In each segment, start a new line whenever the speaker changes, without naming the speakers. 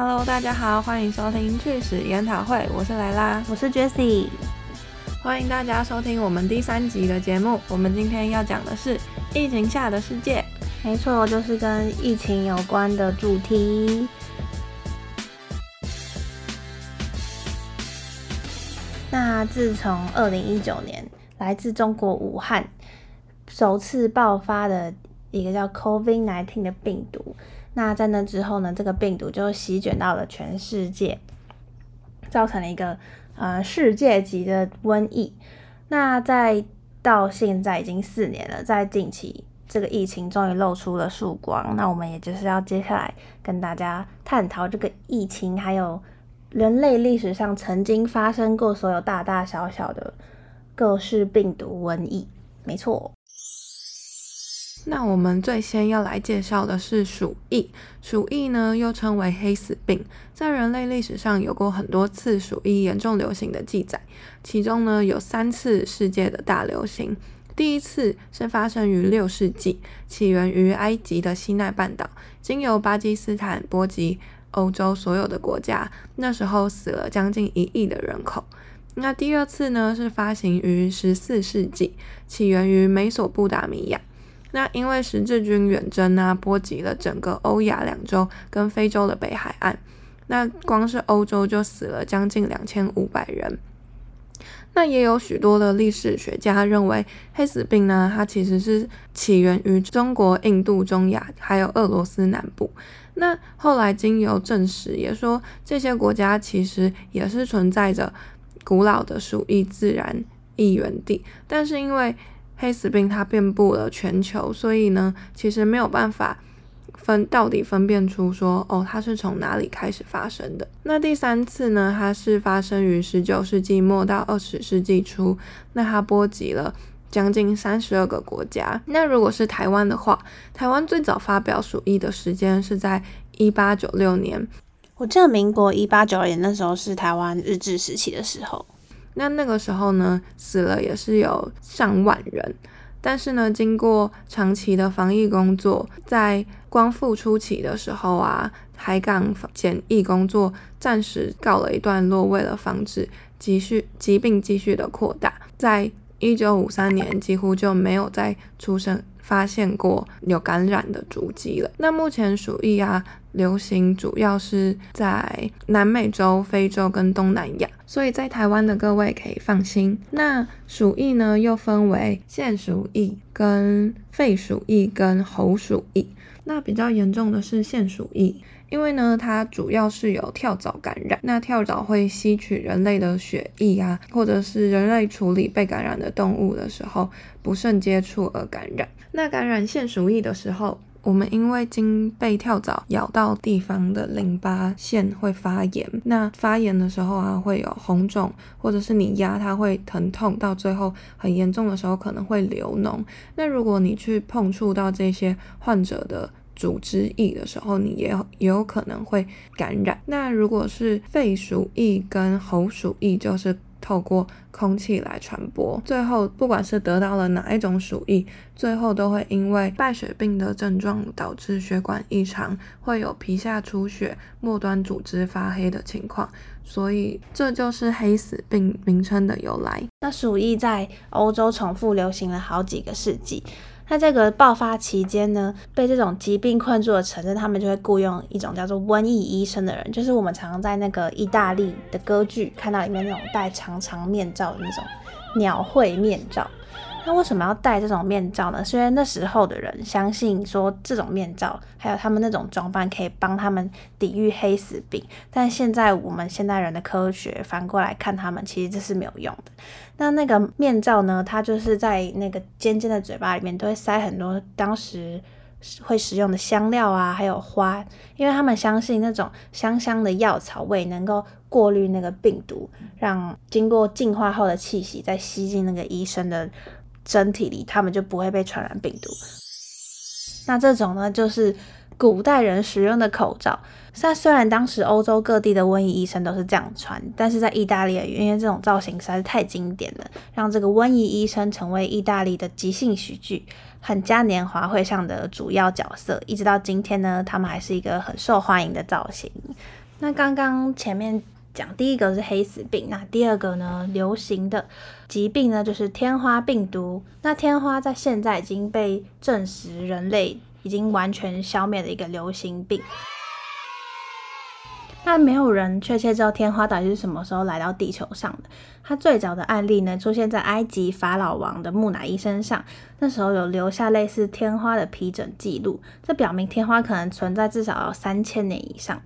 Hello，大家好，欢迎收听趣史研讨会，我是莱拉，
我是 Jessie，
欢迎大家收听我们第三集的节目。我们今天要讲的是疫情下的世界，
没错，就是跟疫情有关的主题。那自从二零一九年来自中国武汉首次爆发的一个叫 COVID-19 的病毒。那在那之后呢，这个病毒就席卷到了全世界，造成了一个呃世界级的瘟疫。那在到现在已经四年了，在近期这个疫情终于露出了曙光。那我们也就是要接下来跟大家探讨这个疫情，还有人类历史上曾经发生过所有大大小小的各式病毒瘟疫。没错。
那我们最先要来介绍的是鼠疫。鼠疫呢，又称为黑死病，在人类历史上有过很多次鼠疫严重流行的记载，其中呢有三次世界的大流行。第一次是发生于六世纪，起源于埃及的西奈半岛，经由巴基斯坦波及欧洲所有的国家，那时候死了将近一亿的人口。那第二次呢是发行于十四世纪，起源于美索不达米亚。那因为十字军远征啊，波及了整个欧亚两洲跟非洲的北海岸，那光是欧洲就死了将近两千五百人。那也有许多的历史学家认为，黑死病呢，它其实是起源于中国、印度、中亚还有俄罗斯南部。那后来经由证实，也说这些国家其实也是存在着古老的鼠疫自然疫源地，但是因为黑死病它遍布了全球，所以呢，其实没有办法分到底分辨出说哦，它是从哪里开始发生的。那第三次呢，它是发生于十九世纪末到二十世纪初，那它波及了将近三十二个国家。那如果是台湾的话，台湾最早发表鼠疫的时间是在一八九六年。
我记得民国一八九二年那时候是台湾日治时期的时候。
那那个时候呢，死了也是有上万人，但是呢，经过长期的防疫工作，在光复初期的时候啊，海港检疫工作暂时告了一段落，为了防止继续疾病继续的扩大，在一九五三年几乎就没有再出生。发现过有感染的足迹了。那目前鼠疫啊流行主要是在南美洲、非洲跟东南亚，所以在台湾的各位可以放心。那鼠疫呢又分为腺鼠疫、跟肺鼠疫、跟喉鼠疫。那比较严重的是腺鼠疫。因为呢，它主要是有跳蚤感染，那跳蚤会吸取人类的血液啊，或者是人类处理被感染的动物的时候不慎接触而感染。那感染腺鼠疫的时候，我们因为经被跳蚤咬到地方的淋巴腺会发炎，那发炎的时候啊会有红肿，或者是你压它会疼痛，到最后很严重的时候可能会流脓。那如果你去碰触到这些患者的，组织液的时候，你也有也有可能会感染。那如果是肺鼠疫跟喉鼠疫，就是透过空气来传播。最后，不管是得到了哪一种鼠疫，最后都会因为败血病的症状导致血管异常，会有皮下出血、末端组织发黑的情况。所以，这就是黑死病名称的由来。
那鼠疫在欧洲重复流行了好几个世纪。那这个爆发期间呢，被这种疾病困住的城市，他们就会雇佣一种叫做瘟疫医生的人，就是我们常常在那个意大利的歌剧看到里面那种戴长长面罩的那种鸟喙面罩。那为什么要戴这种面罩呢？是因为那时候的人相信说这种面罩还有他们那种装扮可以帮他们抵御黑死病。但现在我们现代人的科学反过来看，他们其实这是没有用的。那那个面罩呢？它就是在那个尖尖的嘴巴里面都会塞很多当时会使用的香料啊，还有花，因为他们相信那种香香的药草味能够过滤那个病毒，让经过净化后的气息再吸进那个医生的。身体里，他们就不会被传染病毒。那这种呢，就是古代人使用的口罩。那虽然当时欧洲各地的瘟疫医生都是这样穿，但是在意大利，因为这种造型实在是太经典了，让这个瘟疫医生成为意大利的即兴喜剧很嘉年华会上的主要角色。一直到今天呢，他们还是一个很受欢迎的造型。那刚刚前面讲第一个是黑死病，那第二个呢，流行的疾病呢就是天花病毒。那天花在现在已经被证实，人类已经完全消灭的一个流行病。但没有人确切知道天花到底是什么时候来到地球上的。它最早的案例呢，出现在埃及法老王的木乃伊身上，那时候有留下类似天花的皮疹记录，这表明天花可能存在至少要三千年以上。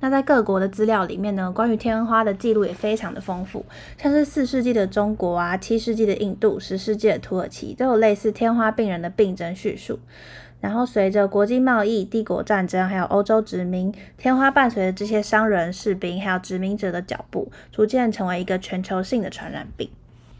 那在各国的资料里面呢，关于天花的记录也非常的丰富，像是四世纪的中国啊，七世纪的印度，十世纪的土耳其，都有类似天花病人的病症叙述。然后随着国际贸易、帝国战争，还有欧洲殖民，天花伴随着这些商人、士兵还有殖民者的脚步，逐渐成为一个全球性的传染病。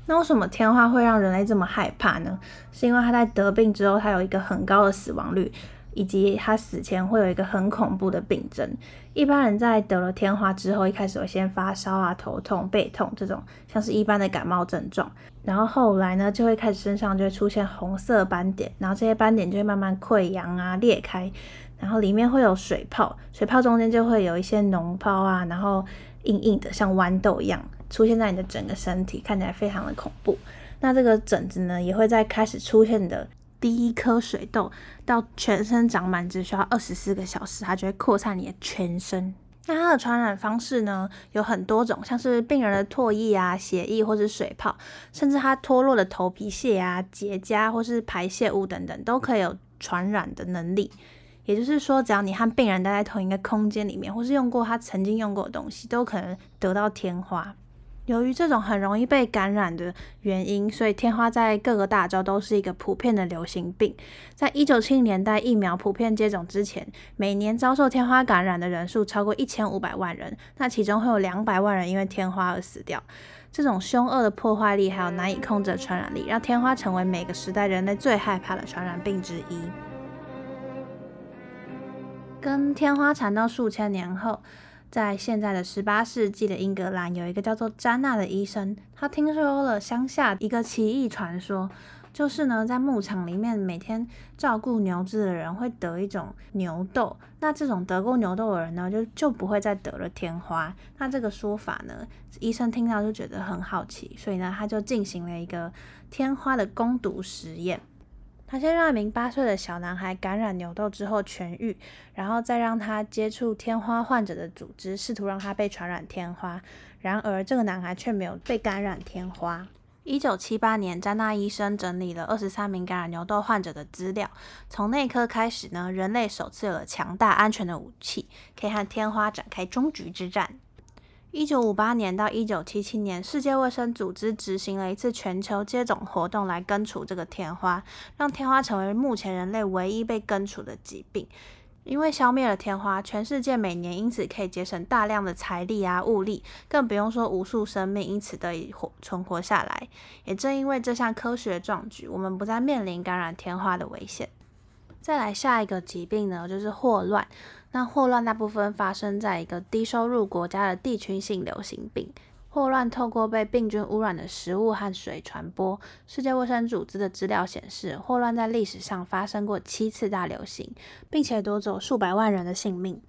那为什么天花会让人类这么害怕呢？是因为它在得病之后，它有一个很高的死亡率。以及他死前会有一个很恐怖的病症。一般人在得了天花之后，一开始会先发烧啊、头痛、背痛这种像是一般的感冒症状，然后后来呢就会开始身上就会出现红色斑点，然后这些斑点就会慢慢溃疡啊、裂开，然后里面会有水泡，水泡中间就会有一些脓泡啊，然后硬硬的像豌豆一样出现在你的整个身体，看起来非常的恐怖。那这个疹子呢也会在开始出现的。第一颗水痘到全身长满只需要二十四个小时，它就会扩散你的全身。那它的传染方式呢有很多种，像是病人的唾液啊、血液或是水泡，甚至它脱落的头皮屑啊、结痂或是排泄物等等，都可以有传染的能力。也就是说，只要你和病人待在同一个空间里面，或是用过他曾经用过的东西，都可能得到天花。由于这种很容易被感染的原因，所以天花在各个大洲都是一个普遍的流行病。在一九七零年代疫苗普遍接种之前，每年遭受天花感染的人数超过一千五百万人，那其中会有两百万人因为天花而死掉。这种凶恶的破坏力还有难以控制的传染力，让天花成为每个时代人类最害怕的传染病之一。跟天花缠到数千年后。在现在的十八世纪的英格兰，有一个叫做詹娜的医生，他听说了乡下一个奇异传说，就是呢，在牧场里面每天照顾牛只的人会得一种牛痘，那这种得过牛痘的人呢，就就不会再得了天花。那这个说法呢，医生听到就觉得很好奇，所以呢，他就进行了一个天花的攻毒实验。他先让一名八岁的小男孩感染牛痘之后痊愈，然后再让他接触天花患者的组织，试图让他被传染天花。然而，这个男孩却没有被感染天花。一九七八年，詹纳医生整理了二十三名感染牛痘患者的资料。从那一刻开始呢，人类首次有了强大安全的武器，可以和天花展开终局之战。一九五八年到一九七七年，世界卫生组织执行了一次全球接种活动来根除这个天花，让天花成为目前人类唯一被根除的疾病。因为消灭了天花，全世界每年因此可以节省大量的财力啊物力，更不用说无数生命因此得以活存活下来。也正因为这项科学壮举，我们不再面临感染天花的危险。再来下一个疾病呢，就是霍乱。那霍乱大部分发生在一个低收入国家的地区性流行病。霍乱透过被病菌污染的食物和水传播。世界卫生组织的资料显示，霍乱在历史上发生过七次大流行，并且夺走数百万人的性命。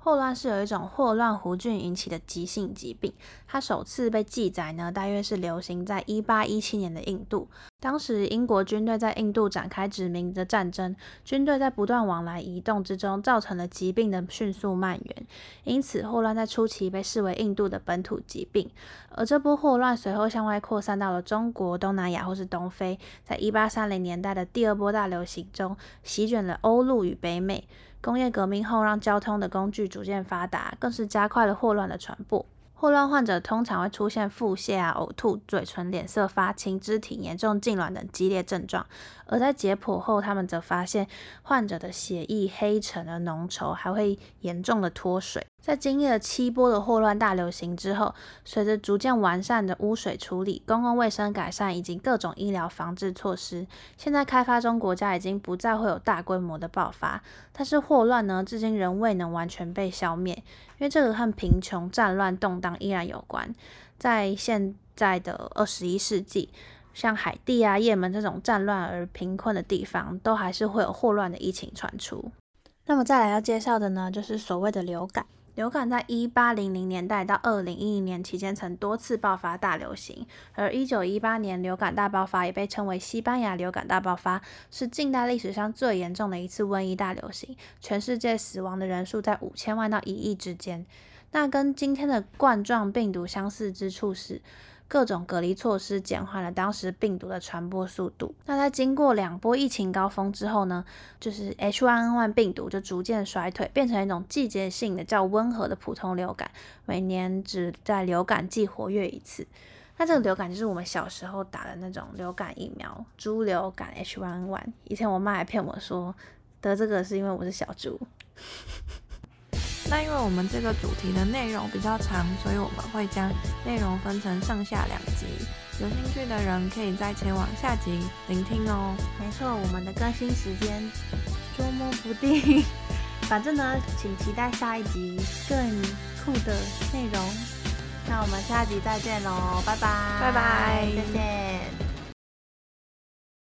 霍乱是有一种霍乱弧菌引起的急性疾病，它首次被记载呢，大约是流行在一八一七年的印度。当时英国军队在印度展开殖民的战争，军队在不断往来移动之中，造成了疾病的迅速蔓延。因此，霍乱在初期被视为印度的本土疾病，而这波霍乱随后向外扩散到了中国、东南亚或是东非。在一八三零年代的第二波大流行中，席卷了欧陆与北美。工业革命后，让交通的工具逐渐发达，更是加快了霍乱的传播。霍乱患者通常会出现腹泻啊、呕吐、嘴唇、脸色发青、肢体严重痉挛等激烈症状。而在解剖后，他们则发现患者的血液黑沉而浓稠，还会严重的脱水。在经历了七波的霍乱大流行之后，随着逐渐完善的污水处理、公共卫生改善以及各种医疗防治措施，现在开发中国家已经不再会有大规模的爆发。但是霍乱呢，至今仍未能完全被消灭，因为这个和贫穷、战乱、动荡依然有关。在现在的二十一世纪，像海地啊、也门这种战乱而贫困的地方，都还是会有霍乱的疫情传出。那么再来要介绍的呢，就是所谓的流感。流感在一八零零年代到二零一零年期间曾多次爆发大流行，而一九一八年流感大爆发也被称为西班牙流感大爆发，是近代历史上最严重的一次瘟疫大流行，全世界死亡的人数在五千万到一亿之间。那跟今天的冠状病毒相似之处是。各种隔离措施减缓了当时病毒的传播速度。那在经过两波疫情高峰之后呢，就是 H1N1 病毒就逐渐衰退，变成一种季节性的较温和的普通流感，每年只在流感季活跃一次。那这个流感就是我们小时候打的那种流感疫苗，猪流感 H1N1。以前我妈还骗我说得这个是因为我是小猪。
那因为我们这个主题的内容比较长，所以我们会将内容分成上下两集。有兴趣的人可以再前往下集聆听哦。
没错，我们的更新时间捉摸不定，反正呢，请期待下一集更酷的内容。那我们下集再见喽，拜拜，
拜拜，
再见。